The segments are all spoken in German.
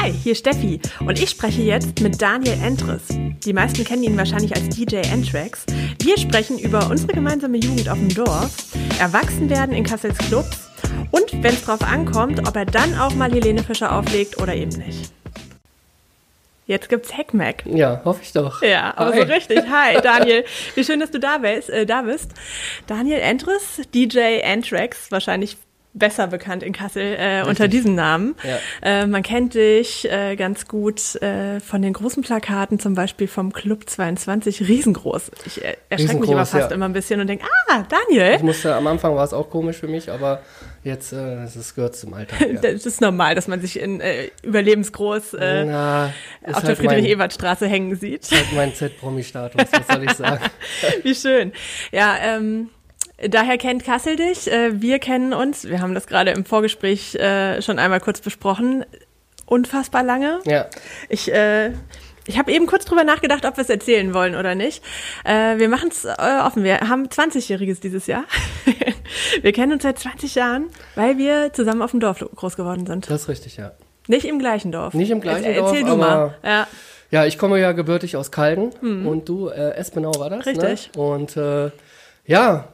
Hi, hier ist Steffi und ich spreche jetzt mit Daniel Entres. Die meisten kennen ihn wahrscheinlich als DJ Entrax. Wir sprechen über unsere gemeinsame Jugend auf dem Dorf, Erwachsenwerden in Kassels Clubs und, wenn es drauf ankommt, ob er dann auch mal Helene Fischer auflegt oder eben nicht. Jetzt gibt's Hackmack. Ja, hoffe ich doch. Ja, aber Hi. so richtig. Hi, Daniel. Wie schön, dass du da bist. Äh, da bist. Daniel Entres, DJ Antrax, wahrscheinlich besser bekannt in Kassel äh, unter diesem Namen. Ja. Äh, man kennt dich äh, ganz gut äh, von den großen Plakaten, zum Beispiel vom Club 22, riesengroß. Ich äh, erschrecke mich immer fast ja. immer ein bisschen und denke, ah, Daniel. Ich musste, am Anfang war es auch komisch für mich, aber jetzt, äh, das gehört zum Alltag. Ja. das ist normal, dass man sich in äh, überlebensgroß äh, Na, auf halt der Friedrich-Ebert-Straße hängen sieht. Das ist halt mein Z-Promi-Status, was soll ich sagen. Wie schön. Ja, ähm, Daher kennt Kassel dich. Äh, wir kennen uns. Wir haben das gerade im Vorgespräch äh, schon einmal kurz besprochen. Unfassbar lange. Ja. Ich, äh, ich habe eben kurz drüber nachgedacht, ob wir es erzählen wollen oder nicht. wir machen es offen. Wir haben 20-Jähriges dieses Jahr. wir kennen uns seit 20 Jahren, weil wir zusammen auf dem Dorf groß geworden sind. Das ist richtig, ja. Nicht im gleichen Dorf. Nicht im gleichen Dorf. Erzähl du mal. Ja. ja, ich komme ja gebürtig aus Kalden hm. und du, äh, Espenau war das. Ne? Richtig. Ne? Und äh, ja,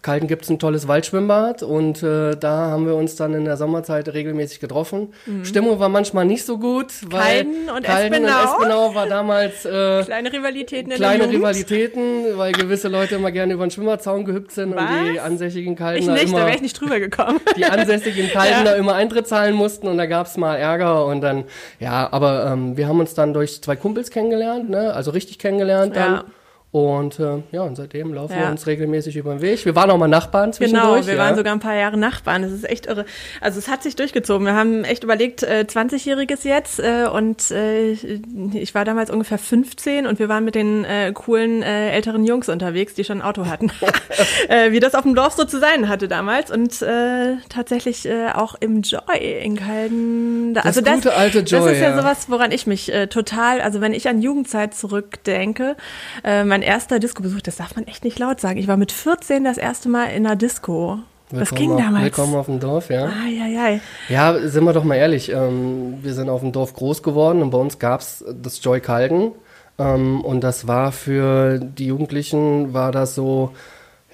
Kalten gibt es ein tolles Waldschwimmbad und äh, da haben wir uns dann in der Sommerzeit regelmäßig getroffen. Mhm. Stimmung war manchmal nicht so gut, weil Kalden und Kalden Espenau. und Espenau war damals äh, kleine Rivalitäten in kleine Rivalitäten, weil gewisse Leute immer gerne über den Schwimmerzaun gehüpft sind Was? und die ansässigen Kalten ich nicht, immer da wäre ich nicht drüber gekommen. die ansässigen Kalten ja. immer Eintritt zahlen mussten und da gab es mal Ärger und dann ja, aber ähm, wir haben uns dann durch zwei Kumpels kennengelernt, ne? also richtig kennengelernt dann. Und äh, ja, und seitdem laufen ja. wir uns regelmäßig über den Weg. Wir waren auch mal Nachbarn zwischendurch. Genau, wir ja. waren sogar ein paar Jahre Nachbarn. Das ist echt irre. Also es hat sich durchgezogen. Wir haben echt überlegt, äh, 20-Jähriges jetzt. Äh, und äh, ich war damals ungefähr 15 und wir waren mit den äh, coolen äh, älteren Jungs unterwegs, die schon ein Auto hatten. äh, wie das auf dem Dorf so zu sein hatte damals. Und äh, tatsächlich äh, auch im Joy in Kalden. Das also das, gute alte Joy, das ist ja, ja sowas, woran ich mich äh, total, also wenn ich an Jugendzeit zurückdenke, äh, mein erster Disco-Besuch, das darf man echt nicht laut sagen. Ich war mit 14 das erste Mal in einer Disco. Willkommen das ging auf, damals. Willkommen auf dem Dorf, ja. Ah, ja, ja. Ja, sind wir doch mal ehrlich. Ähm, wir sind auf dem Dorf groß geworden und bei uns gab es das Joy Kalden. Ähm, und das war für die Jugendlichen, war das so,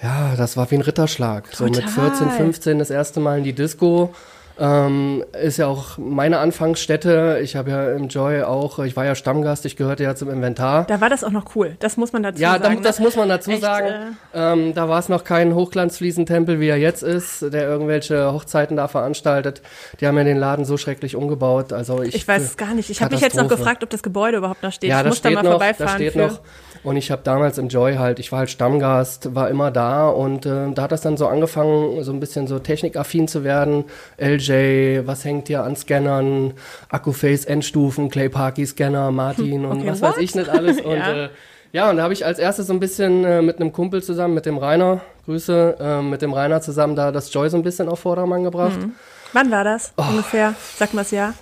ja, das war wie ein Ritterschlag. Total. So mit 14, 15 das erste Mal in die Disco. Ähm, ist ja auch meine Anfangsstätte. Ich habe ja im Joy auch, ich war ja Stammgast, ich gehörte ja zum Inventar. Da war das auch noch cool, das muss man dazu ja, sagen. Ja, das ne? muss man dazu Echt, sagen. Äh ähm, da war es noch kein Hochglanzfliesentempel, wie er jetzt ist, der irgendwelche Hochzeiten da veranstaltet. Die haben ja den Laden so schrecklich umgebaut. Also ich, ich weiß es gar nicht. Ich habe mich jetzt noch gefragt, ob das Gebäude überhaupt noch steht. Ja, ich muss da mal noch, vorbeifahren. Da steht für. noch. Und ich habe damals im Joy halt, ich war halt Stammgast, war immer da und äh, da hat das dann so angefangen, so ein bisschen so technikaffin zu werden. LJ, was hängt hier an Scannern, Akkuface Endstufen, Clay Parky Scanner, Martin und okay, was what? weiß ich nicht alles. Und ja. Äh, ja, und da habe ich als erstes so ein bisschen äh, mit einem Kumpel zusammen, mit dem Rainer, Grüße, äh, mit dem Rainer zusammen da das Joy so ein bisschen auf Vordermann gebracht. Mhm. Wann war das oh. ungefähr? Sag mal das Jahr.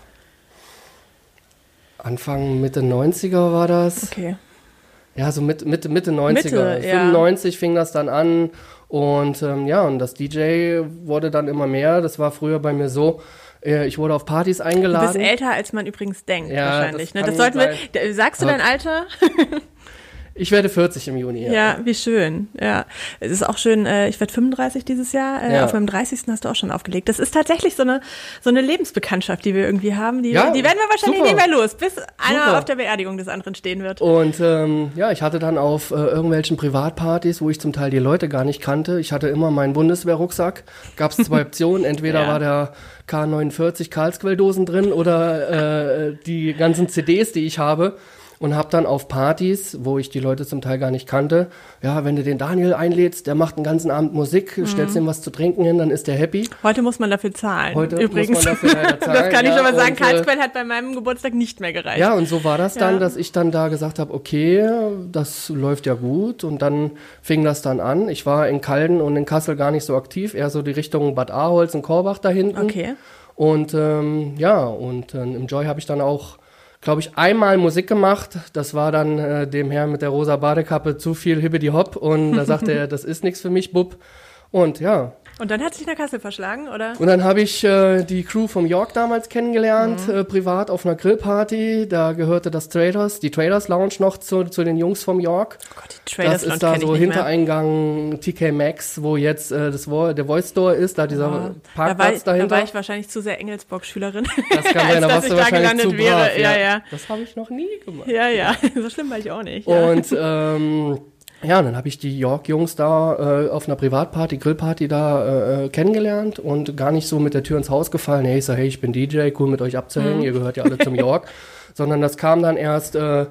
Anfang, Mitte 90er war das. Okay. Ja, so mit, Mitte, Mitte 90er. Mitte, 95 ja. fing das dann an. Und ähm, ja, und das DJ wurde dann immer mehr. Das war früher bei mir so. Äh, ich wurde auf Partys eingeladen. Du bist älter, als man übrigens denkt, ja, wahrscheinlich. Das, ne? das sollten wir. Sagst du dein Alter? Ich werde 40 im Juni. Ja, ja wie schön. Ja, es ist auch schön. Äh, ich werde 35 dieses Jahr. Äh, ja. Auf meinem 30. hast du auch schon aufgelegt. Das ist tatsächlich so eine so eine Lebensbekanntschaft, die wir irgendwie haben. Die, ja, die werden wir wahrscheinlich super. nie mehr los, bis einer super. auf der Beerdigung des anderen stehen wird. Und ähm, ja, ich hatte dann auf äh, irgendwelchen Privatpartys, wo ich zum Teil die Leute gar nicht kannte. Ich hatte immer meinen Bundeswehrrucksack. Gab es zwei Optionen. Entweder ja. war der K49 Karlsquelldosen drin oder äh, die ganzen CDs, die ich habe und habe dann auf Partys, wo ich die Leute zum Teil gar nicht kannte, ja, wenn du den Daniel einlädst, der macht einen ganzen Abend Musik, mhm. stellst ihm was zu trinken hin, dann ist der happy. Heute muss man dafür zahlen. Heute übrigens. muss man dafür leider zahlen. das kann ich ja, schon mal sagen. Äh, Karlsquell hat bei meinem Geburtstag nicht mehr gereicht. Ja, und so war das dann, ja. dass ich dann da gesagt habe, okay, das läuft ja gut und dann fing das dann an. Ich war in Kalden und in Kassel gar nicht so aktiv, eher so die Richtung Bad Aholz und Korbach da hinten. Okay. Und ähm, ja, und äh, im Joy habe ich dann auch glaube ich, einmal Musik gemacht. Das war dann äh, dem Herrn mit der rosa Badekappe zu viel Hibbidi Hop und da sagte er, das ist nichts für mich, Bub. Und ja. Und dann hat sich nach Kassel verschlagen, oder? Und dann habe ich äh, die Crew vom York damals kennengelernt, mhm. äh, privat auf einer Grillparty. Da gehörte das Traders, die Traders Lounge noch zu, zu den Jungs vom York. Oh Gott, die Traders Lounge Das ist da so Hintereingang TK Maxx, wo jetzt äh, das der Voice Store ist, da dieser oh. Parkplatz da dahinter. Da war ich wahrscheinlich zu sehr Engelsbock-Schülerin. Das kann sein, da warst du wahrscheinlich zu wäre. Brav, ja. ja, ja. Das habe ich noch nie gemacht. Ja, ja, so schlimm war ich auch nicht. Ja. Und ähm, ja, dann habe ich die York-Jungs da äh, auf einer Privatparty, Grillparty da äh, äh, kennengelernt und gar nicht so mit der Tür ins Haus gefallen. Hey, ich sag, hey, ich bin DJ, cool mit euch abzuhängen, mhm. ihr gehört ja alle zum York. Sondern das kam dann erst äh,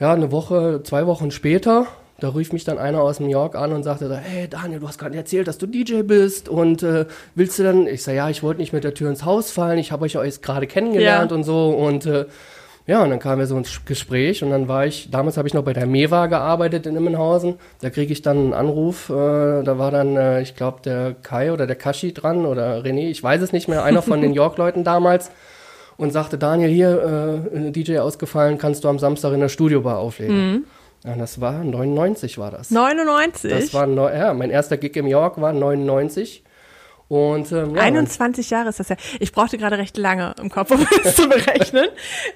ja, eine Woche, zwei Wochen später. Da rief mich dann einer aus dem York an und sagte, hey Daniel, du hast gerade erzählt, dass du DJ bist und äh, willst du dann? Ich sag, ja, ich wollte nicht mit der Tür ins Haus fallen, ich habe euch euch gerade kennengelernt ja. und so und äh, ja, und dann kam wir so ins Gespräch und dann war ich, damals habe ich noch bei der Mewa gearbeitet in Immenhausen. Da kriege ich dann einen Anruf, äh, da war dann, äh, ich glaube, der Kai oder der Kashi dran oder René, ich weiß es nicht mehr, einer von den York-Leuten damals und sagte, Daniel, hier, äh, DJ ausgefallen, kannst du am Samstag in der Studiobar auflegen. Mhm. Ja, das war 99 war das. 99? Das war, ja, mein erster Gig im York war 99. Und, ähm, ja, 21 Jahre ist das ja. Ich brauchte gerade recht lange im Kopf, um das zu berechnen.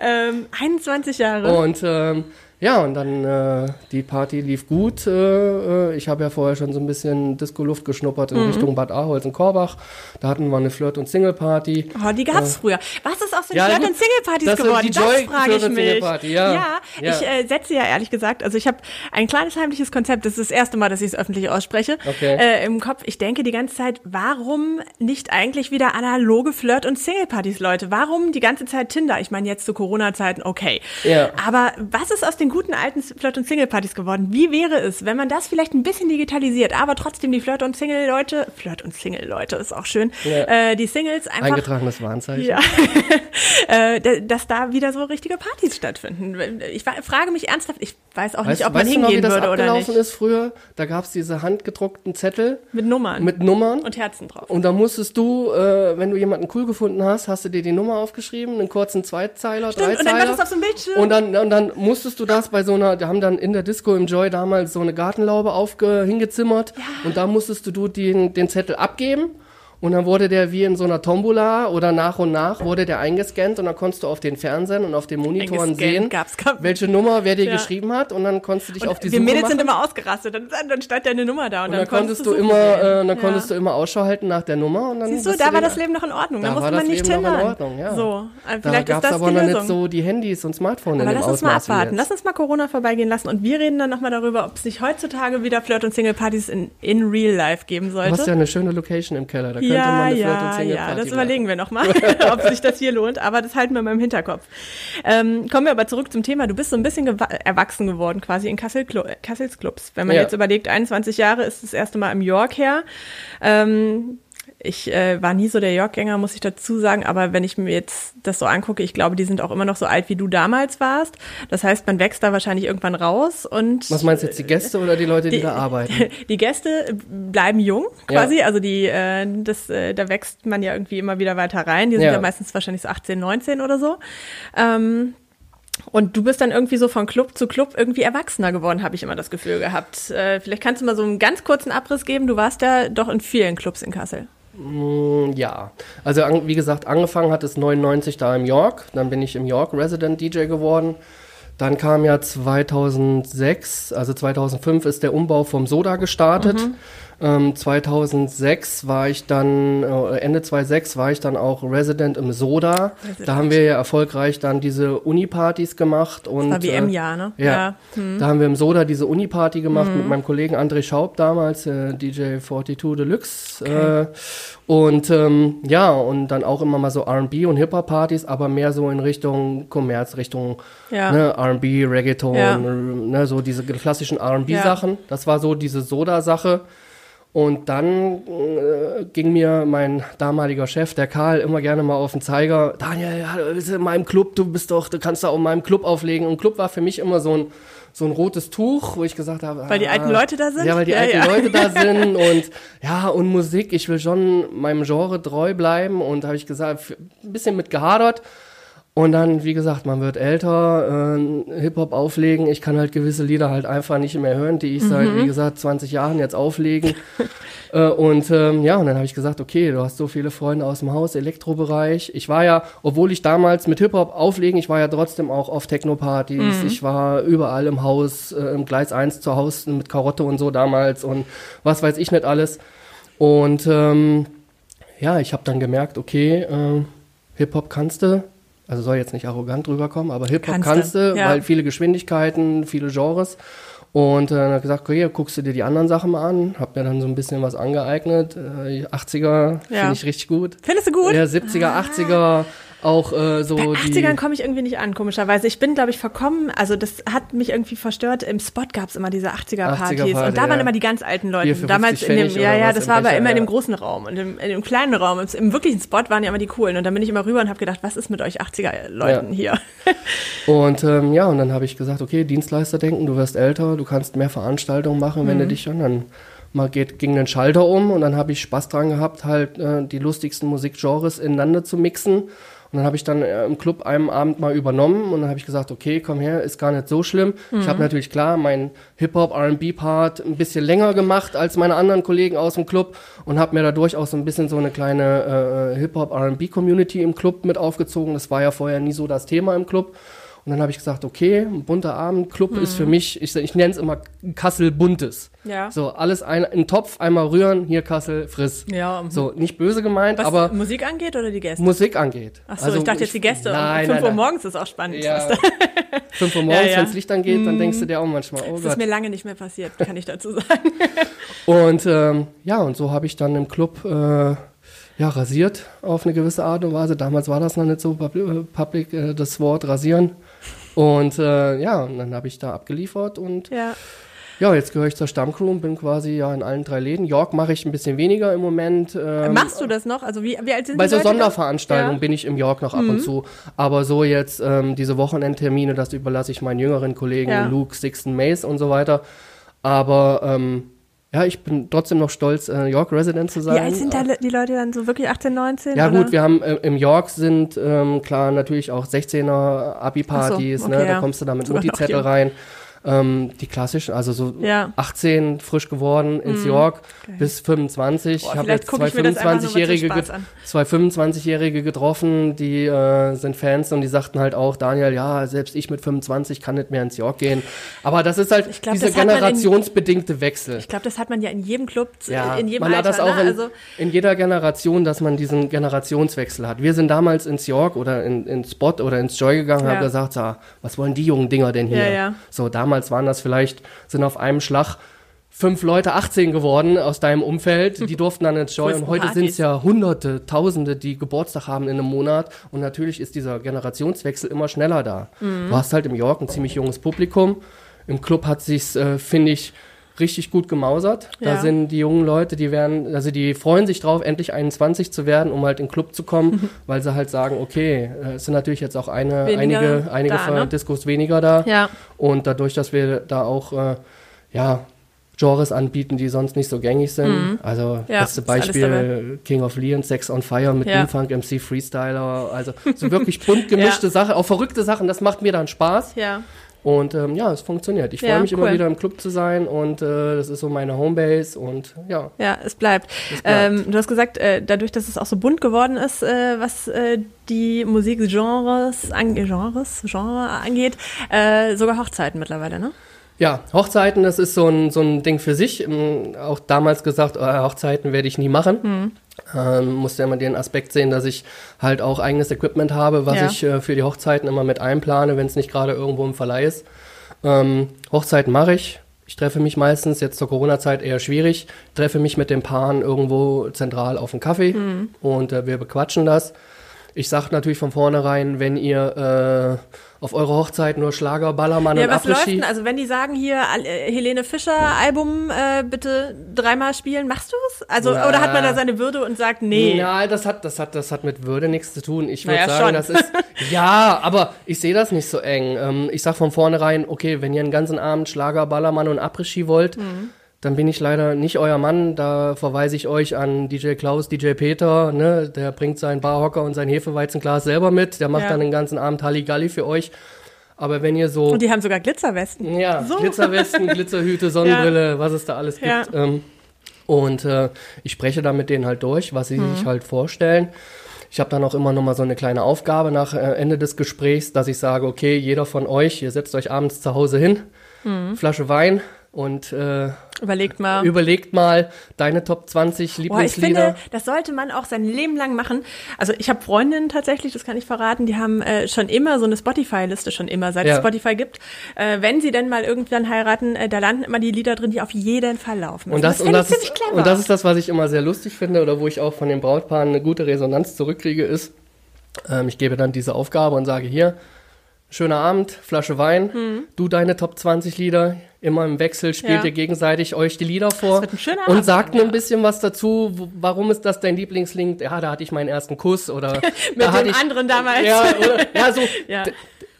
ähm, 21 Jahre. Und ähm, ja, und dann äh, die Party lief gut. Äh, äh, ich habe ja vorher schon so ein bisschen Disco-Luft geschnuppert in mhm. Richtung Bad Aholz und Korbach. Da hatten wir eine Flirt- und Single-Party. Oh, die gab's äh, früher. Was ist aus den ja, Flirt- und Single-Partys geworden? Die das frage ich mich. Ja, ja, ja, ich äh, setze ja ehrlich gesagt, also ich habe ein kleines heimliches Konzept, das ist das erste Mal, dass ich es öffentlich ausspreche, okay. äh, im Kopf. Ich denke die ganze Zeit, warum nicht eigentlich wieder analoge Flirt- und Single-Partys, Leute? Warum die ganze Zeit Tinder? Ich meine, jetzt zu Corona-Zeiten, okay. Ja. Aber was ist aus den den guten alten Flirt- und Single-Partys geworden. Wie wäre es, wenn man das vielleicht ein bisschen digitalisiert, aber trotzdem die Flirt- und Single-Leute, Flirt- und Single-Leute ist auch schön, ja. äh, die Singles einfach... Eingetragenes Warnzeichen. Ja, äh, dass da wieder so richtige Partys stattfinden. Ich frage mich ernsthaft, ich weiß auch weißt, nicht, ob man hingehen noch, wie das würde oder nicht. ist früher? Da gab es diese handgedruckten Zettel. Mit Nummern. Mit Nummern. Und Herzen drauf. Und da musstest du, äh, wenn du jemanden cool gefunden hast, hast du dir die Nummer aufgeschrieben, einen kurzen Zweizeiler, Stimmt, Dreizeiler. Und dann war das auf so einem Bildschirm. Und dann, und dann musstest du das bei so einer, wir haben dann in der Disco im Joy damals so eine Gartenlaube aufge, hingezimmert ja. und da musstest du den, den Zettel abgeben und dann wurde der wie in so einer Tombola oder nach und nach wurde der eingescannt und dann konntest du auf den Fernsehern und auf den Monitoren sehen, gab welche Nummer wer dir ja. geschrieben hat und dann konntest du dich und auf die wir Suche Mädels machen. sind immer ausgerastet, dann, dann stand deine Nummer da und, und dann, dann konntest du immer, äh, dann ja. konntest du immer Ausschau halten nach der Nummer und dann Siehst du, da war das Leben noch in Ordnung, da, da musste man nicht Leben hindern. Noch in Ordnung, ja. So, äh, vielleicht da ist das aber noch nicht so die Handys und Smartphones aber in lass uns mal abwarten, lass uns mal Corona vorbeigehen lassen und wir reden dann nochmal darüber, ob es sich heutzutage wieder Flirt- und Single-Partys in, in Real Life geben sollte. Du hast ja eine schöne Location im Keller, da könnte man eine Flirt- und ja, das überlegen wir nochmal, ob sich das hier lohnt, aber das halten wir mal im Hinterkopf. Ähm, kommen wir aber zurück zum Thema. Du bist so ein bisschen erwachsen geworden, quasi in Kassel Kassels Clubs. Wenn man ja. jetzt überlegt, 21 Jahre ist das erste Mal im York her. Ähm, ich äh, war nie so der York-Gänger, muss ich dazu sagen, aber wenn ich mir jetzt das so angucke, ich glaube, die sind auch immer noch so alt, wie du damals warst. Das heißt, man wächst da wahrscheinlich irgendwann raus und. Was meinst du jetzt, die Gäste oder die Leute, die, die da arbeiten? Die Gäste bleiben jung, quasi. Ja. Also die, äh, das, äh, da wächst man ja irgendwie immer wieder weiter rein. Die sind ja, ja meistens wahrscheinlich so 18, 19 oder so. Ähm, und du bist dann irgendwie so von Club zu Club irgendwie erwachsener geworden, habe ich immer das Gefühl gehabt. Äh, vielleicht kannst du mal so einen ganz kurzen Abriss geben. Du warst ja doch in vielen Clubs in Kassel. Mm, ja, also wie gesagt, angefangen hat es 99 da im York, dann bin ich im York Resident DJ geworden. Dann kam ja 2006, also 2005 ist der Umbau vom Soda gestartet. Mhm. Ähm, 2006 war ich dann, äh, Ende 2006 war ich dann auch Resident im Soda. Resident. Da haben wir ja erfolgreich dann diese Uni-Partys gemacht. Und, das war WM-Jahr, ne? Ja. ja. Hm. Da haben wir im Soda diese Uni-Party gemacht hm. mit meinem Kollegen André Schaub damals, äh, DJ 42 Deluxe. Okay. Und ähm, ja, und dann auch immer mal so RB und Hip-Hop-Partys, aber mehr so in Richtung Kommerz, Richtung ja. ne, RB, Reggaeton, ja. ne, so diese klassischen RB-Sachen. Ja. Das war so diese Soda-Sache. Und dann äh, ging mir mein damaliger Chef, der Karl, immer gerne mal auf den Zeiger. Daniel, du bist in meinem Club, du bist doch, du kannst da auch in meinem Club auflegen. Und Club war für mich immer so ein, so ein rotes Tuch, wo ich gesagt habe. Weil die alten ah, Leute da sind? Ja, weil die ja, alten ja. Leute da sind und ja, und Musik, ich will schon meinem Genre treu bleiben. Und habe ich gesagt, ein bisschen mit gehadert. Und dann, wie gesagt, man wird älter, äh, Hip-Hop auflegen. Ich kann halt gewisse Lieder halt einfach nicht mehr hören, die ich mhm. seit, wie gesagt, 20 Jahren jetzt auflegen. äh, und ähm, ja, und dann habe ich gesagt, okay, du hast so viele Freunde aus dem Haus, Elektrobereich. Ich war ja, obwohl ich damals mit Hip-Hop auflegen, ich war ja trotzdem auch auf Techno-Partys. Mhm. Ich war überall im Haus, äh, im Gleis 1 zu Hause mit Karotte und so damals und was weiß ich nicht alles. Und ähm, ja, ich habe dann gemerkt, okay, äh, Hip-Hop kannst du, also soll jetzt nicht arrogant rüberkommen, aber Hip-Hop kannst du, ja. weil viele Geschwindigkeiten, viele Genres. Und äh, dann hat gesagt, okay, guckst du dir die anderen Sachen mal an. Hab mir dann so ein bisschen was angeeignet. Äh, 80er ja. finde ich richtig gut. Findest du gut? Ja, 70er, ah. 80er auch äh, so. Bei 80ern komme ich irgendwie nicht an, komischerweise. Ich bin, glaube ich, verkommen, also das hat mich irgendwie verstört. Im Spot gab es immer diese 80er-Partys 80er und da ja. waren immer die ganz alten Leute. Damals in dem, ja, ja, das war aber immer ja. in dem großen Raum und im, in dem kleinen Raum. Im, Im, wirklichen Spot waren ja immer die coolen und dann bin ich immer rüber und habe gedacht, was ist mit euch 80er-Leuten ja. hier? und ähm, ja, und dann habe ich gesagt, okay, Dienstleister denken, du wirst älter, du kannst mehr Veranstaltungen machen, wenn mhm. du dich schon dann mal geht, ging den Schalter um und dann habe ich Spaß dran gehabt, halt äh, die lustigsten Musikgenres ineinander zu mixen und dann habe ich dann äh, im Club einen Abend mal übernommen und dann habe ich gesagt, okay, komm her, ist gar nicht so schlimm. Mhm. Ich habe natürlich klar meinen Hip-Hop, R&B-Part ein bisschen länger gemacht als meine anderen Kollegen aus dem Club und habe mir dadurch auch so ein bisschen so eine kleine äh, Hip-Hop, R&B-Community im Club mit aufgezogen. Das war ja vorher nie so das Thema im Club. Und dann habe ich gesagt, okay, ein bunter Abend, Club mhm. ist für mich, ich, ich nenne es immer Kassel Buntes. Ja. So, alles ein, in Topf, einmal rühren, hier Kassel, friss. Ja. Mhm. So, nicht böse gemeint, Was aber. Musik angeht oder die Gäste? Musik angeht. Ach so, also, ich dachte jetzt die Gäste. Nein, um 5 Uhr morgens ist auch spannend. Ja. 5 Uhr morgens, ja, ja. wenn es Licht angeht, dann denkst du mhm. dir auch manchmal, oh das Gott. Ist mir lange nicht mehr passiert, kann ich dazu sagen. und ähm, ja, und so habe ich dann im Club äh, ja, rasiert auf eine gewisse Art und Weise. Damals war das noch nicht so public, public äh, das Wort rasieren. Und äh, ja, und dann habe ich da abgeliefert und ja. ja jetzt gehöre ich zur Stammcrew und bin quasi ja in allen drei Läden. York mache ich ein bisschen weniger im Moment. Ähm, Machst du das noch? Also wie, wie alt sind Bei so Leute Sonderveranstaltungen ja. bin ich im York noch ab mhm. und zu. Aber so jetzt ähm, diese Wochenendtermine, das überlasse ich meinen jüngeren Kollegen ja. Luke, Sixten Mace und so weiter. Aber ähm, ja, ich bin trotzdem noch stolz, äh, York Resident zu sein. Wie alt sind da die Leute dann so wirklich 18, 19? Ja oder? gut, wir haben äh, im York sind ähm, klar natürlich auch 16er Abi-Partys, so, ne? okay, ne? Da kommst du da mit Mutti-Zettel rein ähm, die klassischen, also so ja. 18 frisch geworden ins mhm. York okay. bis 25. Boah, ich habe jetzt zwei 25-Jährige zwei 25-Jährige getroffen, die äh, sind Fans und die sagten halt auch, Daniel, ja, selbst ich mit 25 kann nicht mehr ins York gehen. Aber das ist halt glaub, dieser generationsbedingte in, Wechsel. Ich glaube, das hat man ja in jedem Club, ja, in jedem man Alter, hat das auch ne? in, also in, jeder Generation, dass man diesen Generationswechsel hat. Wir sind damals ins York oder in, in Spot oder ins Joy gegangen und haben gesagt, so, was wollen die jungen Dinger denn hier? Ja, ja. So, damals damals waren das vielleicht, sind auf einem Schlag fünf Leute 18 geworden aus deinem Umfeld, die durften dann ins Joy und heute sind es ja Hunderte, Tausende, die Geburtstag haben in einem Monat. Und natürlich ist dieser Generationswechsel immer schneller da. Mhm. Du hast halt im York ein ziemlich junges Publikum, im Club hat sich's, äh, finde ich, richtig gut gemausert. Ja. Da sind die jungen Leute, die werden, also die freuen sich drauf, endlich 21 zu werden, um halt in den Club zu kommen, weil sie halt sagen, okay, äh, es sind natürlich jetzt auch eine, einige, einige da, ne? Diskos weniger da. Ja. Und dadurch, dass wir da auch, äh, ja, Genres anbieten, die sonst nicht so gängig sind. Mhm. Also ja, beste Beispiel King of Leon, Sex on Fire mit ja. Funk, MC Freestyler. Also so wirklich bunt gemischte ja. Sachen, auch verrückte Sachen. Das macht mir dann Spaß. Ja. Und ähm, ja, es funktioniert. Ich freue ja, mich cool. immer wieder im Club zu sein und äh, das ist so meine Homebase und ja. Ja, es bleibt. Es bleibt. Ähm, du hast gesagt, äh, dadurch, dass es auch so bunt geworden ist, äh, was äh, die Musikgenres an Genres, Genre angeht, äh, sogar Hochzeiten mittlerweile, ne? Ja, Hochzeiten, das ist so ein, so ein Ding für sich. Ähm, auch damals gesagt, oh, Hochzeiten werde ich nie machen. Mhm. Ähm, musste immer den Aspekt sehen, dass ich halt auch eigenes Equipment habe, was ja. ich äh, für die Hochzeiten immer mit einplane, wenn es nicht gerade irgendwo im Verleih ist. Ähm, Hochzeiten mache ich. Ich treffe mich meistens, jetzt zur Corona-Zeit eher schwierig, treffe mich mit den Paaren irgendwo zentral auf einen Kaffee mhm. und äh, wir bequatschen das. Ich sage natürlich von vornherein, wenn ihr äh, auf eurer Hochzeit nur Schlager, Ballermann ja, und was läuft denn? Also wenn die sagen hier äh, Helene Fischer Album äh, bitte dreimal spielen, machst du es? Also Na, oder hat man da seine Würde und sagt nee? Nein, das hat das hat das hat mit Würde nichts zu tun. Ich würde naja, sagen, schon. das ist ja, aber ich sehe das nicht so eng. Ähm, ich sag von vornherein, okay, wenn ihr einen ganzen Abend Schlager, Ballermann und Après-Ski wollt, mhm dann bin ich leider nicht euer Mann. Da verweise ich euch an DJ Klaus, DJ Peter. Ne? Der bringt seinen Barhocker und sein Hefeweizenglas selber mit. Der macht ja. dann den ganzen Abend Halligalli für euch. Aber wenn ihr so. Und die haben sogar Glitzerwesten. Ja, so. Glitzerwesten, Glitzerhüte, Sonnenbrille, ja. was es da alles gibt. Ja. Ähm, und äh, ich spreche da mit denen halt durch, was sie mhm. sich halt vorstellen. Ich habe dann auch immer noch mal so eine kleine Aufgabe nach äh, Ende des Gesprächs, dass ich sage, okay, jeder von euch, ihr setzt euch abends zu Hause hin, mhm. Flasche Wein, und äh, überlegt mal. Überlegt mal deine Top 20 Lieblingslieder. Boah, ich finde, das sollte man auch sein Leben lang machen. Also ich habe Freundinnen tatsächlich, das kann ich verraten, die haben äh, schon immer so eine Spotify-Liste, schon immer, seit ja. es Spotify gibt. Äh, wenn sie denn mal irgendwann heiraten, äh, da landen immer die Lieder drin, die auf jeden Fall laufen. Und das, das, und, das ist, und das ist das, was ich immer sehr lustig finde oder wo ich auch von den Brautpaaren eine gute Resonanz zurückkriege, ist, ähm, ich gebe dann diese Aufgabe und sage hier, schöner Abend, Flasche Wein, hm. du deine Top 20 Lieder, immer im Wechsel spielt ja. ihr gegenseitig euch die Lieder vor und sagt ja. ein bisschen was dazu, warum ist das dein Lieblingslink? Ja, da hatte ich meinen ersten Kuss oder mit dem ich, anderen damals. Ja, oder, ja so. ja.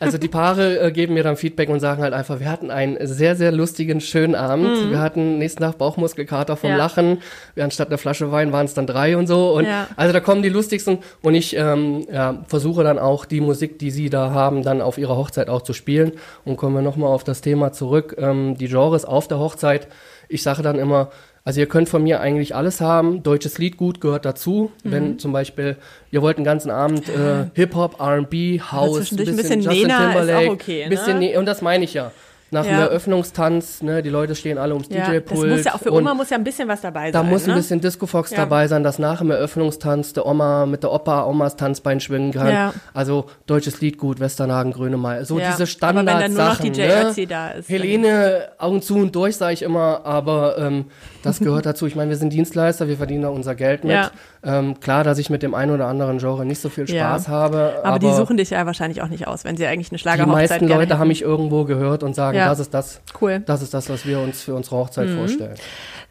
Also die Paare äh, geben mir dann Feedback und sagen halt einfach, wir hatten einen sehr, sehr lustigen, schönen Abend. Mhm. Wir hatten nächsten Tag Bauchmuskelkater vom ja. Lachen. Wir anstatt einer Flasche Wein waren es dann drei und so. Und ja. also da kommen die lustigsten. Und ich ähm, ja, versuche dann auch die Musik, die sie da haben, dann auf ihrer Hochzeit auch zu spielen. Und kommen wir nochmal auf das Thema zurück. Ähm, die Genres auf der Hochzeit. Ich sage dann immer, also ihr könnt von mir eigentlich alles haben. Deutsches Lied gut gehört dazu. Mhm. Wenn zum Beispiel ihr wollt einen ganzen Abend äh, Hip-Hop, R&B, House, ein bisschen, ein bisschen Justin Nena Timberlake, okay, ne? bisschen ne? und das meine ich ja nach ja. dem Eröffnungstanz, ne, die Leute stehen alle ums ja, DJ-Pult. Das muss ja auch für Oma muss ja ein bisschen was dabei sein. Da muss ne? ein bisschen Disco Fox ja. dabei sein, dass nach dem Eröffnungstanz der Oma mit der Opa Omas Tanzbein schwingen kann. Ja. Also deutsches Lied gut, Westernhagen, Grönemeyer. So diese Standardsachen. Ne? Da ist, Helene Augen zu und durch, sage ich immer, aber ähm, das gehört dazu. Ich meine, wir sind Dienstleister, wir verdienen da unser Geld mit. Ähm, klar, dass ich mit dem einen oder anderen Genre nicht so viel Spaß habe. Aber, aber, die suchen dich ja wahrscheinlich auch nicht aus, wenn sie eigentlich eine Schlagerhochzeit Die meisten Leute haben mich irgendwo gehört und sagen, ja. das ist das, cool. das ist das, was wir uns für unsere Hochzeit mhm. vorstellen.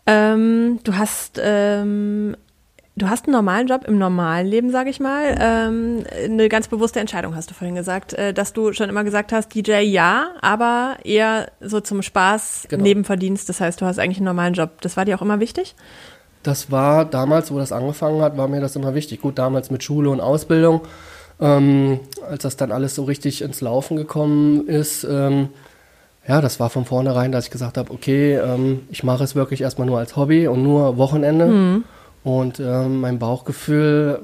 Ähm, du hast ähm, du hast einen normalen Job im normalen Leben, sage ich mal. Ähm, eine ganz bewusste Entscheidung hast du vorhin gesagt, äh, dass du schon immer gesagt hast, DJ ja, aber eher so zum Spaß, genau. Nebenverdienst. Das heißt, du hast eigentlich einen normalen Job. Das war dir auch immer wichtig? Das war damals, wo das angefangen hat, war mir das immer wichtig. Gut, damals mit Schule und Ausbildung. Ähm, als das dann alles so richtig ins Laufen gekommen ist, ähm, ja, das war von vornherein, dass ich gesagt habe, okay, ähm, ich mache es wirklich erstmal nur als Hobby und nur Wochenende. Mhm. Und ähm, mein Bauchgefühl,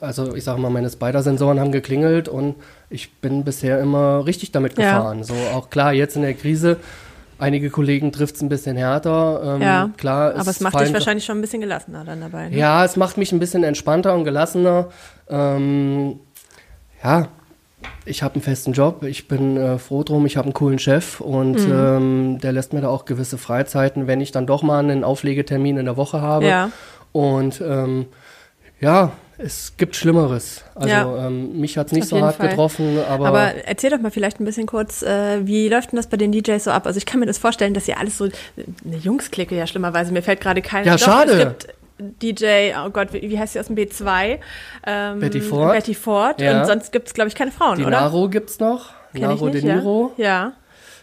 also ich sage mal, meine Spider-Sensoren haben geklingelt und ich bin bisher immer richtig damit gefahren. Ja. So auch klar, jetzt in der Krise, einige Kollegen trifft es ein bisschen härter. Ähm, ja, klar, aber es macht dich wahrscheinlich schon ein bisschen gelassener dann dabei. Ne? Ja, es macht mich ein bisschen entspannter und gelassener. Ähm, ja, ich habe einen festen Job, ich bin äh, froh drum, ich habe einen coolen Chef und mhm. ähm, der lässt mir da auch gewisse Freizeiten, wenn ich dann doch mal einen Auflegetermin in der Woche habe. Ja. Und ähm, ja, es gibt Schlimmeres. Also ja, ähm, mich hat es nicht so hart Fall. getroffen, aber. Aber erzähl doch mal vielleicht ein bisschen kurz, äh, wie läuft denn das bei den DJs so ab? Also ich kann mir das vorstellen, dass ihr alles so eine Jungsklicke ja schlimmerweise. Mir fällt gerade keiner. Ja, doch, schade. Es gibt DJ, oh Gott, wie, wie heißt sie aus dem B2? Ähm, Betty Ford. Betty Ford. Ja. Und sonst gibt es, glaube ich, keine Frauen, die oder? Naro gibt es noch. Kenn Naro De Niro. Ja.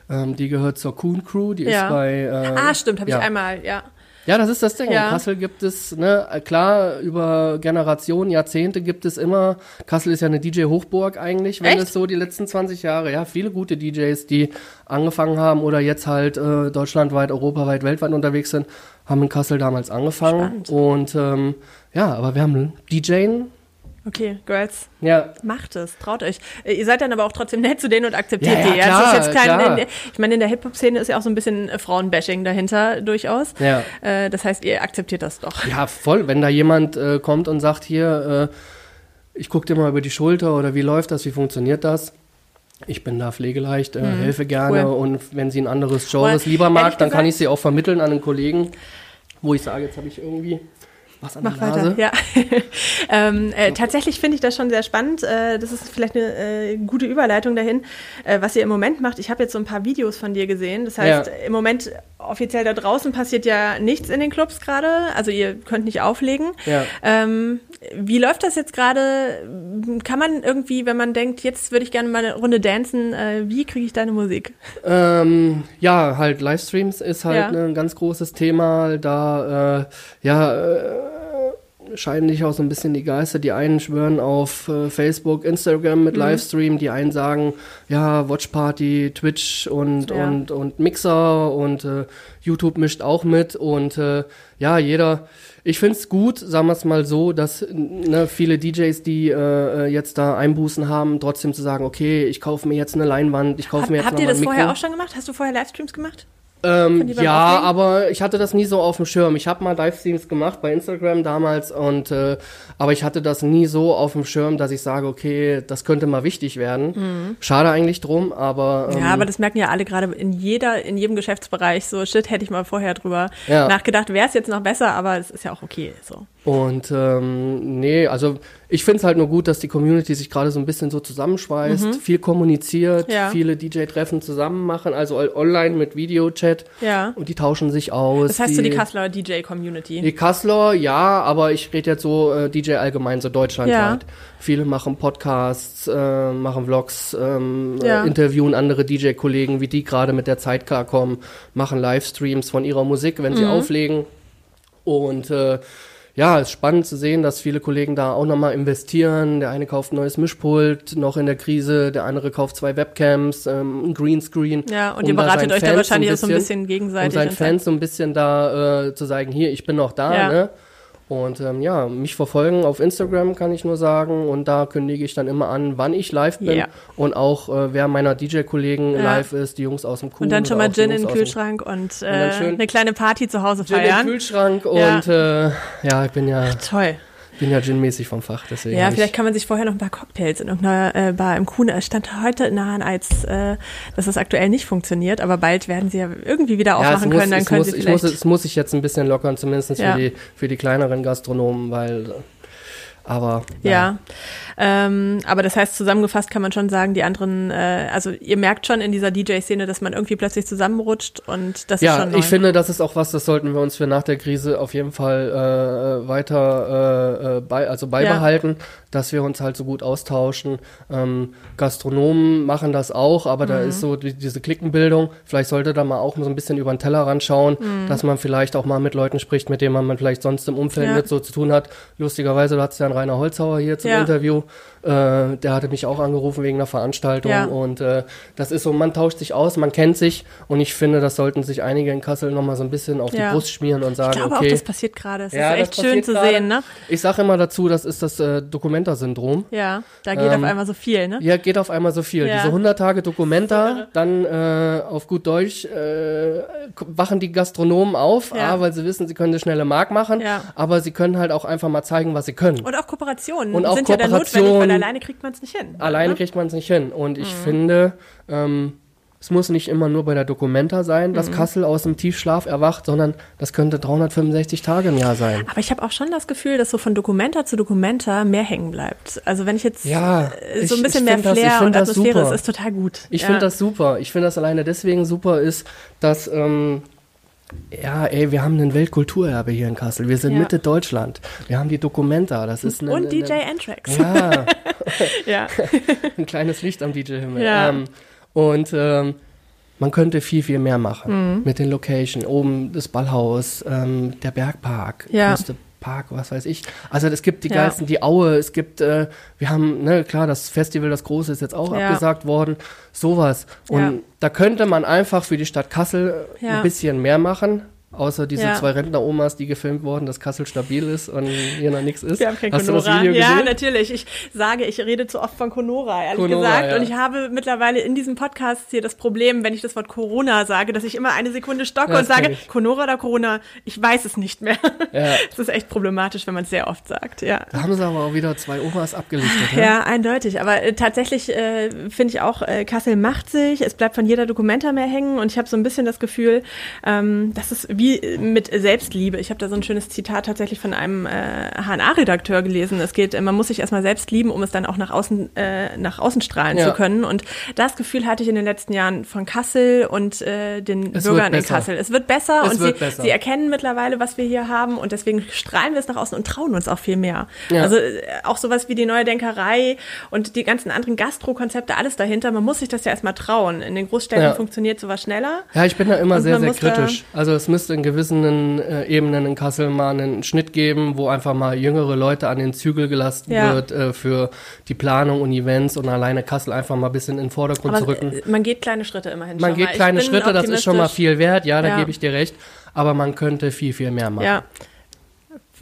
ja. Ähm, die gehört zur Coon Crew, die ist bei. Äh, ah, stimmt, habe ich einmal, ja. Ja, das ist das Ding. Ja. In Kassel gibt es, ne, klar, über Generationen, Jahrzehnte gibt es immer, Kassel ist ja eine DJ-Hochburg eigentlich, wenn Echt? es so die letzten 20 Jahre, ja, viele gute DJs, die angefangen haben oder jetzt halt äh, deutschlandweit, europaweit, weltweit unterwegs sind, haben in Kassel damals angefangen. Spannend. Und ähm, ja, aber wir haben DJing Okay, Girls. Ja. Macht es, traut euch. Äh, ihr seid dann aber auch trotzdem nett zu denen und akzeptiert ja, ja, die. Ja, klar, das ist jetzt kein, in, ich meine, in der Hip-Hop-Szene ist ja auch so ein bisschen äh, Frauenbashing dahinter durchaus. Ja. Äh, das heißt, ihr akzeptiert das doch. Ja, voll. Wenn da jemand äh, kommt und sagt, hier, äh, ich gucke dir mal über die Schulter oder wie läuft das, wie funktioniert das? Ich bin da pflegeleicht, äh, mhm, helfe gerne cool. und wenn sie ein anderes Genres lieber mag, dann kann ich sie auch vermitteln an einen Kollegen, wo ich sage, jetzt habe ich irgendwie was an Mach der Nase. weiter, ja. ähm, äh, tatsächlich finde ich das schon sehr spannend. Äh, das ist vielleicht eine äh, gute Überleitung dahin, äh, was ihr im Moment macht. Ich habe jetzt so ein paar Videos von dir gesehen. Das heißt, ja. im Moment offiziell da draußen passiert ja nichts in den Clubs gerade. Also ihr könnt nicht auflegen. Ja. Ähm, wie läuft das jetzt gerade? Kann man irgendwie, wenn man denkt, jetzt würde ich gerne mal eine Runde dancen, äh, wie kriege ich deine Musik? Ähm, ja, halt Livestreams ist halt ja. ein ganz großes Thema. Da, äh, ja, äh, scheiden sich auch so ein bisschen die Geister. Die einen schwören auf äh, Facebook, Instagram mit mhm. Livestream, die einen sagen, ja, Watchparty, Twitch und, ja. und, und Mixer und äh, YouTube mischt auch mit und äh, ja, jeder. Ich finde es gut, sagen wir es mal so, dass ne, viele DJs, die äh, jetzt da Einbußen haben, trotzdem zu sagen, okay, ich kaufe mir jetzt eine Leinwand, ich kaufe mir jetzt Habt ihr das vorher auch schon gemacht? Hast du vorher Livestreams gemacht? Ähm, ja, aber ich hatte das nie so auf dem Schirm. Ich habe mal Livestreams gemacht bei Instagram damals und äh, aber ich hatte das nie so auf dem Schirm, dass ich sage, okay, das könnte mal wichtig werden. Mhm. Schade eigentlich drum, aber ähm, ja, aber das merken ja alle gerade in jeder in jedem Geschäftsbereich. So shit, hätte ich mal vorher drüber ja. nachgedacht, wäre es jetzt noch besser, aber es ist ja auch okay. So. Und ähm, nee, also ich finde es halt nur gut, dass die Community sich gerade so ein bisschen so zusammenschweißt, mhm. viel kommuniziert, ja. viele DJ-Treffen zusammen machen, also online mit Videochat. Ja. Und die tauschen sich aus. Das heißt die, so die Kasseler DJ-Community. Die Kasseler, ja, aber ich rede jetzt so äh, DJ allgemein, so deutschlandweit. Ja. Viele machen Podcasts, äh, machen Vlogs, ähm, ja. äh, interviewen andere DJ-Kollegen, wie die gerade mit der Zeitcar kommen, machen Livestreams von ihrer Musik, wenn mhm. sie auflegen. Und äh, ja, ist spannend zu sehen, dass viele Kollegen da auch nochmal investieren. Der eine kauft ein neues Mischpult, noch in der Krise, der andere kauft zwei Webcams, ähm, ein Greenscreen. Ja, und um ihr beratet euch Fans da wahrscheinlich so ein bisschen, so ein bisschen gegenseitig. Um seinen Fans so ein bisschen da äh, zu sagen, hier, ich bin noch da, ja. ne? Und ähm, ja, mich verfolgen auf Instagram kann ich nur sagen. Und da kündige ich dann immer an, wann ich live bin ja. und auch äh, wer meiner DJ-Kollegen ja. live ist, die Jungs aus dem Kuh. Und dann schon mal Gin in den Kühlschrank und, äh, eine kleine Party zu Hause feiern. Gin in den Kühlschrank ja. und äh, ja, ich bin ja. Ach, toll bin ja ginmäßig vom Fach, deswegen. Ja, vielleicht kann man sich vorher noch ein paar Cocktails in irgendeiner äh, Bar im Kuhn. Es stand heute nahe, als äh, dass das aktuell nicht funktioniert, aber bald werden sie ja irgendwie wieder aufmachen ja, können. Dann können muss, sie vielleicht. Muss, es muss sich jetzt ein bisschen lockern, zumindest ja. für, die, für die kleineren Gastronomen, weil aber ja. ja. Ähm, aber das heißt, zusammengefasst kann man schon sagen, die anderen, äh, also ihr merkt schon in dieser DJ-Szene, dass man irgendwie plötzlich zusammenrutscht und das ja, ist schon. Ja, ich finde, das ist auch was, das sollten wir uns für nach der Krise auf jeden Fall äh, weiter äh, äh bei, also beibehalten, ja. Dass wir uns halt so gut austauschen. Ähm, Gastronomen machen das auch, aber mhm. da ist so die, diese Klickenbildung. Vielleicht sollte da mal auch so ein bisschen über den Tellerrand schauen, mhm. dass man vielleicht auch mal mit Leuten spricht, mit denen man vielleicht sonst im Umfeld ja. mit so zu tun hat. Lustigerweise, du hattest ja einen Rainer Holzhauer hier zum ja. Interview. Äh, der hatte mich auch angerufen wegen einer Veranstaltung ja. und äh, das ist so, man tauscht sich aus, man kennt sich und ich finde, das sollten sich einige in Kassel nochmal so ein bisschen auf die Brust schmieren und sagen, ich glaube okay. auch, das passiert gerade. Es ja, ist echt schön zu grade. sehen, ne? Ich sage immer dazu, das ist das äh, Dokumenta-Syndrom. Ja, da geht ähm, auf einmal so viel, ne? Ja, geht auf einmal so viel. Diese 100 Tage Dokumenta, dann äh, auf gut Deutsch äh, wachen die Gastronomen auf, A, weil sie wissen, sie können eine schnelle Mark machen, aber sie können halt auch einfach mal zeigen, was sie können. Und auch Kooperationen und auch sind Kooperation, ja dann notwendig, weil alleine kriegt man es nicht hin. Alleine ne? kriegt man es nicht hin. Und ich mhm. finde, ähm, es muss nicht immer nur bei der Dokumenta sein, dass mhm. Kassel aus dem Tiefschlaf erwacht, sondern das könnte 365 Tage im Jahr sein. Aber ich habe auch schon das Gefühl, dass so von Dokumenta zu Dokumenta mehr hängen bleibt. Also wenn ich jetzt ja, äh, so ein bisschen mehr Flair das, und Atmosphäre ist, ist total gut. Ich ja. finde das super. Ich finde das alleine deswegen super ist, dass ähm, ja, ey, wir haben ein Weltkulturerbe hier in Kassel. Wir sind ja. Mitte Deutschland. Wir haben die Documenta. Das ist eine, Und eine, DJ Antrax. Ja. ja. Ein kleines Licht am DJ-Himmel. Ja. Ähm, und ähm, man könnte viel, viel mehr machen mhm. mit den Location. Oben das Ballhaus, ähm, der Bergpark, ja. Küste Park, was weiß ich. Also es gibt die ja. geilsten, die Aue, es gibt, äh, wir haben, ne, klar, das Festival, das große, ist jetzt auch ja. abgesagt worden, sowas. Und ja. da könnte man einfach für die Stadt Kassel ein bisschen mehr machen. Außer diese ja. zwei Rentner-Omas, die gefilmt wurden, dass Kassel stabil ist und hier noch nichts ist. Wir haben kein Hast Conora. Du das Video gesehen? Ja, natürlich. Ich sage, ich rede zu oft von Conora, ehrlich Conora, gesagt. Ja. Und ich habe mittlerweile in diesem Podcast hier das Problem, wenn ich das Wort Corona sage, dass ich immer eine Sekunde stocke ja, und sage, Conora oder Corona, ich weiß es nicht mehr. Das ist echt problematisch, wenn man es sehr oft sagt, ja. Da haben sie aber auch wieder zwei Omas abgelichtet. Ja, ja eindeutig. Aber äh, tatsächlich äh, finde ich auch, äh, Kassel macht sich, es bleibt von jeder Dokumenta mehr hängen und ich habe so ein bisschen das Gefühl, ähm, dass es wie mit Selbstliebe. Ich habe da so ein schönes Zitat tatsächlich von einem äh, HNA-Redakteur gelesen. Es geht, man muss sich erstmal selbst lieben, um es dann auch nach außen, äh, nach außen strahlen ja. zu können. Und das Gefühl hatte ich in den letzten Jahren von Kassel und äh, den es Bürgern in Kassel. Es wird besser es und wird sie, besser. sie erkennen mittlerweile, was wir hier haben und deswegen strahlen wir es nach außen und trauen uns auch viel mehr. Ja. Also äh, auch sowas wie die neue Denkerei und die ganzen anderen Gastro-Konzepte, alles dahinter. Man muss sich das ja erstmal trauen. In den Großstädten ja. funktioniert sowas schneller. Ja, ich bin da immer sehr, sehr kritisch. Also es müsste in gewissen äh, Ebenen in Kassel mal einen Schnitt geben, wo einfach mal jüngere Leute an den Zügel gelassen ja. wird äh, für die Planung und Events und alleine Kassel einfach mal ein bisschen in den Vordergrund Aber zu rücken. Äh, man geht kleine Schritte immerhin. Man geht kleine Schritte, das ist schon mal viel wert, ja, da gebe ich dir recht. Aber man könnte viel, viel mehr machen. Ja,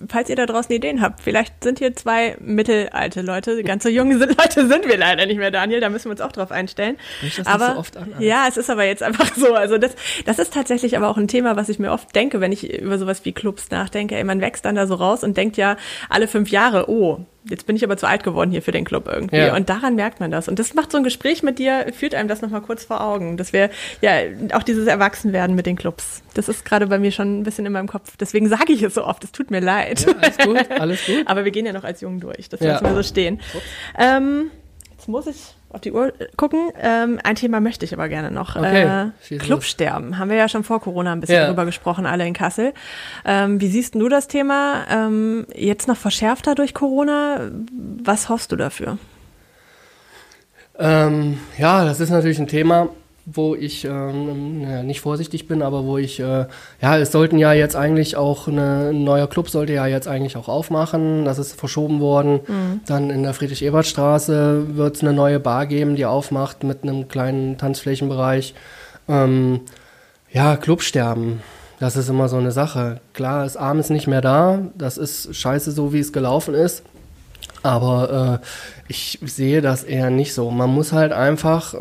falls ihr da draußen Ideen habt, vielleicht sind hier zwei mittelalte Leute, ganz so junge Leute sind wir leider nicht mehr, Daniel, da müssen wir uns auch drauf einstellen. Aber, so oft an, ja, es ist aber jetzt einfach so. Also das, das ist tatsächlich aber auch ein Thema, was ich mir oft denke, wenn ich über sowas wie Clubs nachdenke. Ey, man wächst dann da so raus und denkt ja alle fünf Jahre, oh, jetzt bin ich aber zu alt geworden hier für den Club irgendwie. Ja. Und daran merkt man das. Und das macht so ein Gespräch mit dir, führt einem das nochmal kurz vor Augen. Dass wir, ja, auch dieses Erwachsenwerden mit den Clubs. Das ist gerade bei mir schon ein bisschen in meinem Kopf. Deswegen sage ich es so oft. Es tut mir leid. Ja, alles gut, alles gut. aber wir gehen ja noch als Jungen durch. Das ja. lassen wir so stehen. Ähm, jetzt muss ich auf die Uhr gucken. Ähm, ein Thema möchte ich aber gerne noch. Okay, äh, Clubsterben. Haben wir ja schon vor Corona ein bisschen ja. drüber gesprochen, alle in Kassel. Ähm, wie siehst du das Thema? Ähm, jetzt noch verschärfter durch Corona. Was hoffst du dafür? Ähm, ja, das ist natürlich ein Thema wo ich ähm, nicht vorsichtig bin, aber wo ich, äh, ja, es sollten ja jetzt eigentlich auch eine, ein neuer Club sollte ja jetzt eigentlich auch aufmachen. Das ist verschoben worden. Mhm. Dann in der Friedrich-Ebert-Straße wird es eine neue Bar geben, die aufmacht mit einem kleinen Tanzflächenbereich. Ähm, ja, Clubsterben. Das ist immer so eine Sache. Klar ist abends nicht mehr da. Das ist scheiße so, wie es gelaufen ist. Aber äh, ich sehe das eher nicht so. Man muss halt einfach,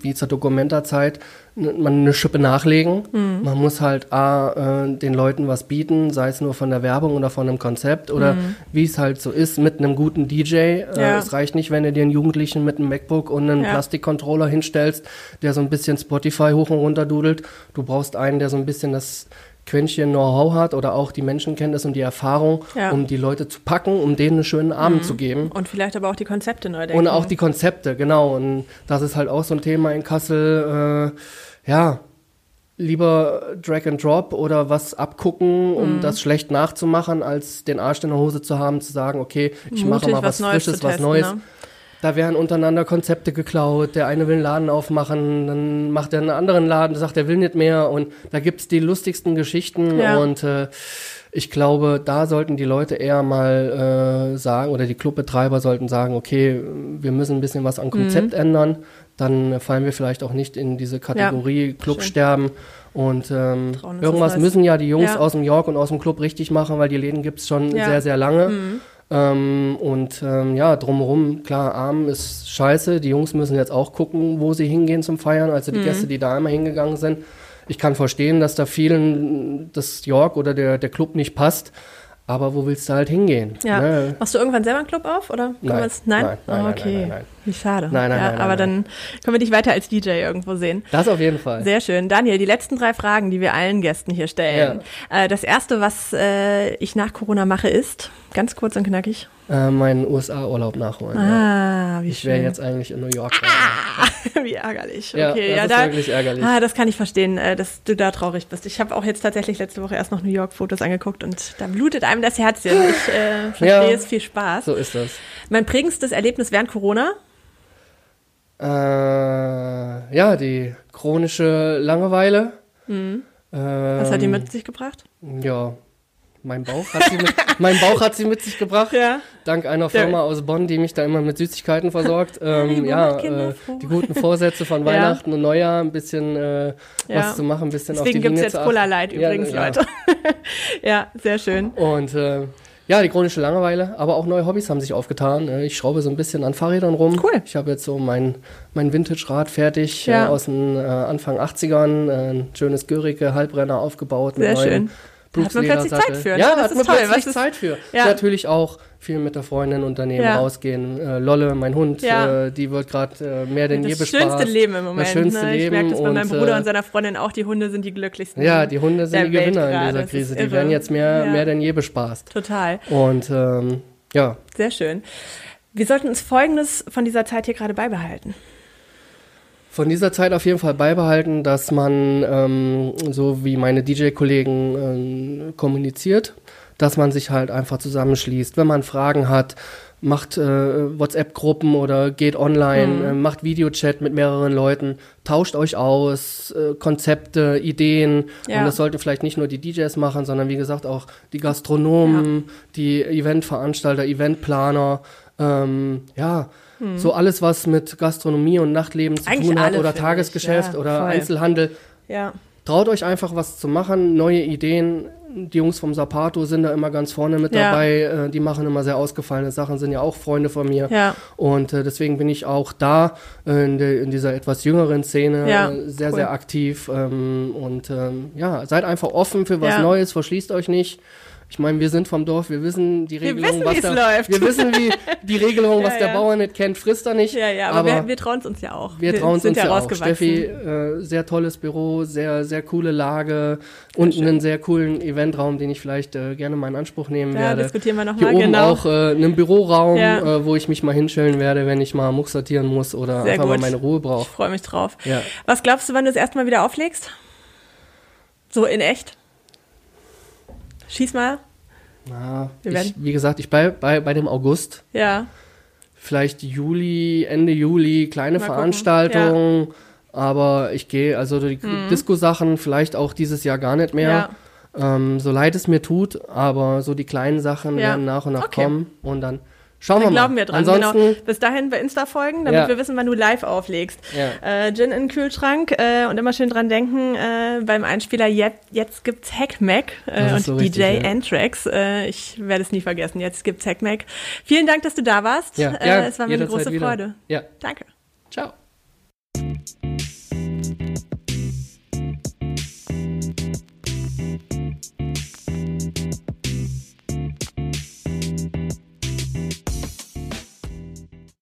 wie zur Dokumenterzeit, man eine Schippe nachlegen. Mhm. Man muss halt A, äh, den Leuten was bieten, sei es nur von der Werbung oder von einem Konzept oder mhm. wie es halt so ist mit einem guten DJ. Äh, ja. Es reicht nicht, wenn du dir einen Jugendlichen mit einem MacBook und einem ja. Plastikcontroller hinstellst, der so ein bisschen Spotify hoch und runter dudelt. Du brauchst einen, der so ein bisschen das Quäntchen Know-how hat oder auch die Menschenkenntnis und die Erfahrung, ja. um die Leute zu packen, um denen einen schönen Abend mhm. zu geben. Und vielleicht aber auch die Konzepte neu denken. Und auch die Konzepte, genau. Und das ist halt auch so ein Thema in Kassel. Äh, ja, lieber Drag and Drop oder was abgucken, um mhm. das schlecht nachzumachen, als den Arsch in der Hose zu haben, zu sagen, okay, ich Mutig, mache mal was, was Frisches, was Neues. Ne? Da werden untereinander Konzepte geklaut. Der eine will einen Laden aufmachen, dann macht er einen anderen Laden, sagt, er will nicht mehr. Und da gibt's die lustigsten Geschichten. Ja. Und äh, ich glaube, da sollten die Leute eher mal äh, sagen, oder die Clubbetreiber sollten sagen, okay, wir müssen ein bisschen was am Konzept mhm. ändern. Dann fallen wir vielleicht auch nicht in diese Kategorie ja, Clubsterben. Und ähm, irgendwas müssen ja die Jungs ja. aus dem York und aus dem Club richtig machen, weil die Läden gibt's schon ja. sehr, sehr lange. Mhm. Ähm, und ähm, ja, drumherum, klar, Arm ist scheiße. Die Jungs müssen jetzt auch gucken, wo sie hingehen zum Feiern. Also die mhm. Gäste, die da immer hingegangen sind. Ich kann verstehen, dass da vielen das York oder der, der Club nicht passt. Aber wo willst du halt hingehen? Ja. Ne? Machst du irgendwann selber einen Club auf? Oder nein. nein? Nein, nein, oh, okay. nein, nein, nein, Wie schade. Nein, nein, ja, nein, Aber dann können wir dich weiter als DJ irgendwo sehen. Das auf jeden Fall. Sehr schön. Daniel, die letzten drei Fragen, die wir allen Gästen hier stellen. Ja. Äh, das erste, was äh, ich nach Corona mache, ist, ganz kurz und knackig. Äh, meinen USA-Urlaub nachholen. Ah, ja. wie ich wäre jetzt eigentlich in New York. Ah, wie ärgerlich. Okay, ja, das ja, ist da, wirklich ärgerlich. Ah, das kann ich verstehen, äh, dass du da traurig bist. Ich habe auch jetzt tatsächlich letzte Woche erst noch New York-Fotos angeguckt und da blutet einem das Herzchen. Ich äh, verstehe es, viel Spaß. So ist das. Mein prägendstes Erlebnis während Corona? Äh, ja, die chronische Langeweile. Mhm. Ähm, Was hat die mit sich gebracht? Ja, mein Bauch hat sie mit, mein Bauch hat sie mit sich gebracht. Ja. Dank einer Firma aus Bonn, die mich da immer mit Süßigkeiten versorgt. Ähm, ja, äh, die guten Vorsätze von Weihnachten und Neujahr, ein bisschen äh, was zu machen, ein bisschen Deswegen auf die Linie gibt's jetzt Cola Light übrigens, Leute. ja, sehr schön. Und äh, ja, die chronische Langeweile, aber auch neue Hobbys haben sich aufgetan. Äh, ich schraube so ein bisschen an Fahrrädern rum. Cool. Ich habe jetzt so mein, mein Vintage-Rad fertig ja. äh, aus den äh, Anfang 80ern. Äh, ein schönes Görike Halbrenner aufgebaut. Sehr schön. Hat man plötzlich Zeit für. Ne? Ja, da hat man toll. plötzlich Zeit für. Ja. Natürlich auch viel mit der Freundin unternehmen, ja. rausgehen. Äh, Lolle, mein Hund, ja. äh, die wird gerade äh, mehr denn das je bespaßt. Das schönste Leben im Moment. Das schönste ne? Ich Leben. merke das bei meinem Bruder äh, und seiner Freundin auch. Die Hunde sind die glücklichsten. Ja, die Hunde sind die Gewinner in dieser Krise. Die werden jetzt mehr, mehr denn je bespaßt. Total. Und ähm, ja. Sehr schön. Wir sollten uns Folgendes von dieser Zeit hier gerade beibehalten von dieser Zeit auf jeden Fall beibehalten, dass man, ähm, so wie meine DJ-Kollegen ähm, kommuniziert, dass man sich halt einfach zusammenschließt. Wenn man Fragen hat, macht äh, WhatsApp-Gruppen oder geht online, mhm. äh, macht Videochat mit mehreren Leuten, tauscht euch aus, äh, Konzepte, Ideen. Ja. Und das sollten vielleicht nicht nur die DJs machen, sondern wie gesagt auch die Gastronomen, ja. die Eventveranstalter, Eventplaner. Ähm, ja, hm. So alles, was mit Gastronomie und Nachtleben zu Eigentlich tun hat oder Tagesgeschäft ja, oder voll. Einzelhandel. Ja. Traut euch einfach was zu machen, neue Ideen. Die Jungs vom Sapato sind da immer ganz vorne mit ja. dabei. Äh, die machen immer sehr ausgefallene Sachen, sind ja auch Freunde von mir. Ja. Und äh, deswegen bin ich auch da in, de, in, dieser etwas jüngeren Szene ja, äh, sehr, cool. sehr aktiv. Ähm, und ähm, ja, seid einfach offen für was Neues, verschließt euch nicht. Ich meine, wir sind vom Dorf, wir wissen die Regelung, was da, läuft. Wir wissen, wie die Regelung, was ja, der Bauer nicht kennt, frisst er nicht. Ja, ja, aber, aber wir, wir trauen es uns ja auch. Wir, wir trauen es uns ja auch. Steffi, äh, sehr tolles Büro, sehr, sehr coole Lage, sehr unten schön. einen sehr coolen Eventraum, den ich vielleicht äh, gerne mal in Anspruch nehmen ja, werde. diskutieren wir nochmal, Hier genau. oben auch äh, einen Büroraum, äh, wo ich mich mal hinstellen werde, wenn ich mal Muck sortieren muss oder sehr einfach gut. mal meine Ruhe brauche. Ich freue mich drauf. Ja. Was glaubst du, wann du das erste Mal wieder auflegst? So in echt? Schieß mal. Na, ich, wie gesagt, ich bei, bei, bei dem August. Ja. Vielleicht Juli, Ende Juli, kleine Veranstaltungen. Ja. Aber ich gehe, also die mhm. Disco-Sachen vielleicht auch dieses Jahr gar nicht mehr. Ja. Ähm, so leid es mir tut, aber so die kleinen Sachen ja. werden nach und nach okay. kommen und dann Schauen Dann wir mal. glauben wir dran. Ansonsten, genau. Bis dahin bei Insta folgen, damit ja. wir wissen, wann du live auflegst. Ja. Äh, Gin in den Kühlschrank äh, und immer schön dran denken, äh, beim Einspieler jetzt, jetzt gibt's Hackmack äh, und so DJ richtig, ja. Anthrax. Äh, ich werde es nie vergessen. Jetzt gibt's Hackmack. Vielen Dank, dass du da warst. Ja, äh, es war mir eine große. Freude. Ja. Danke. Ciao.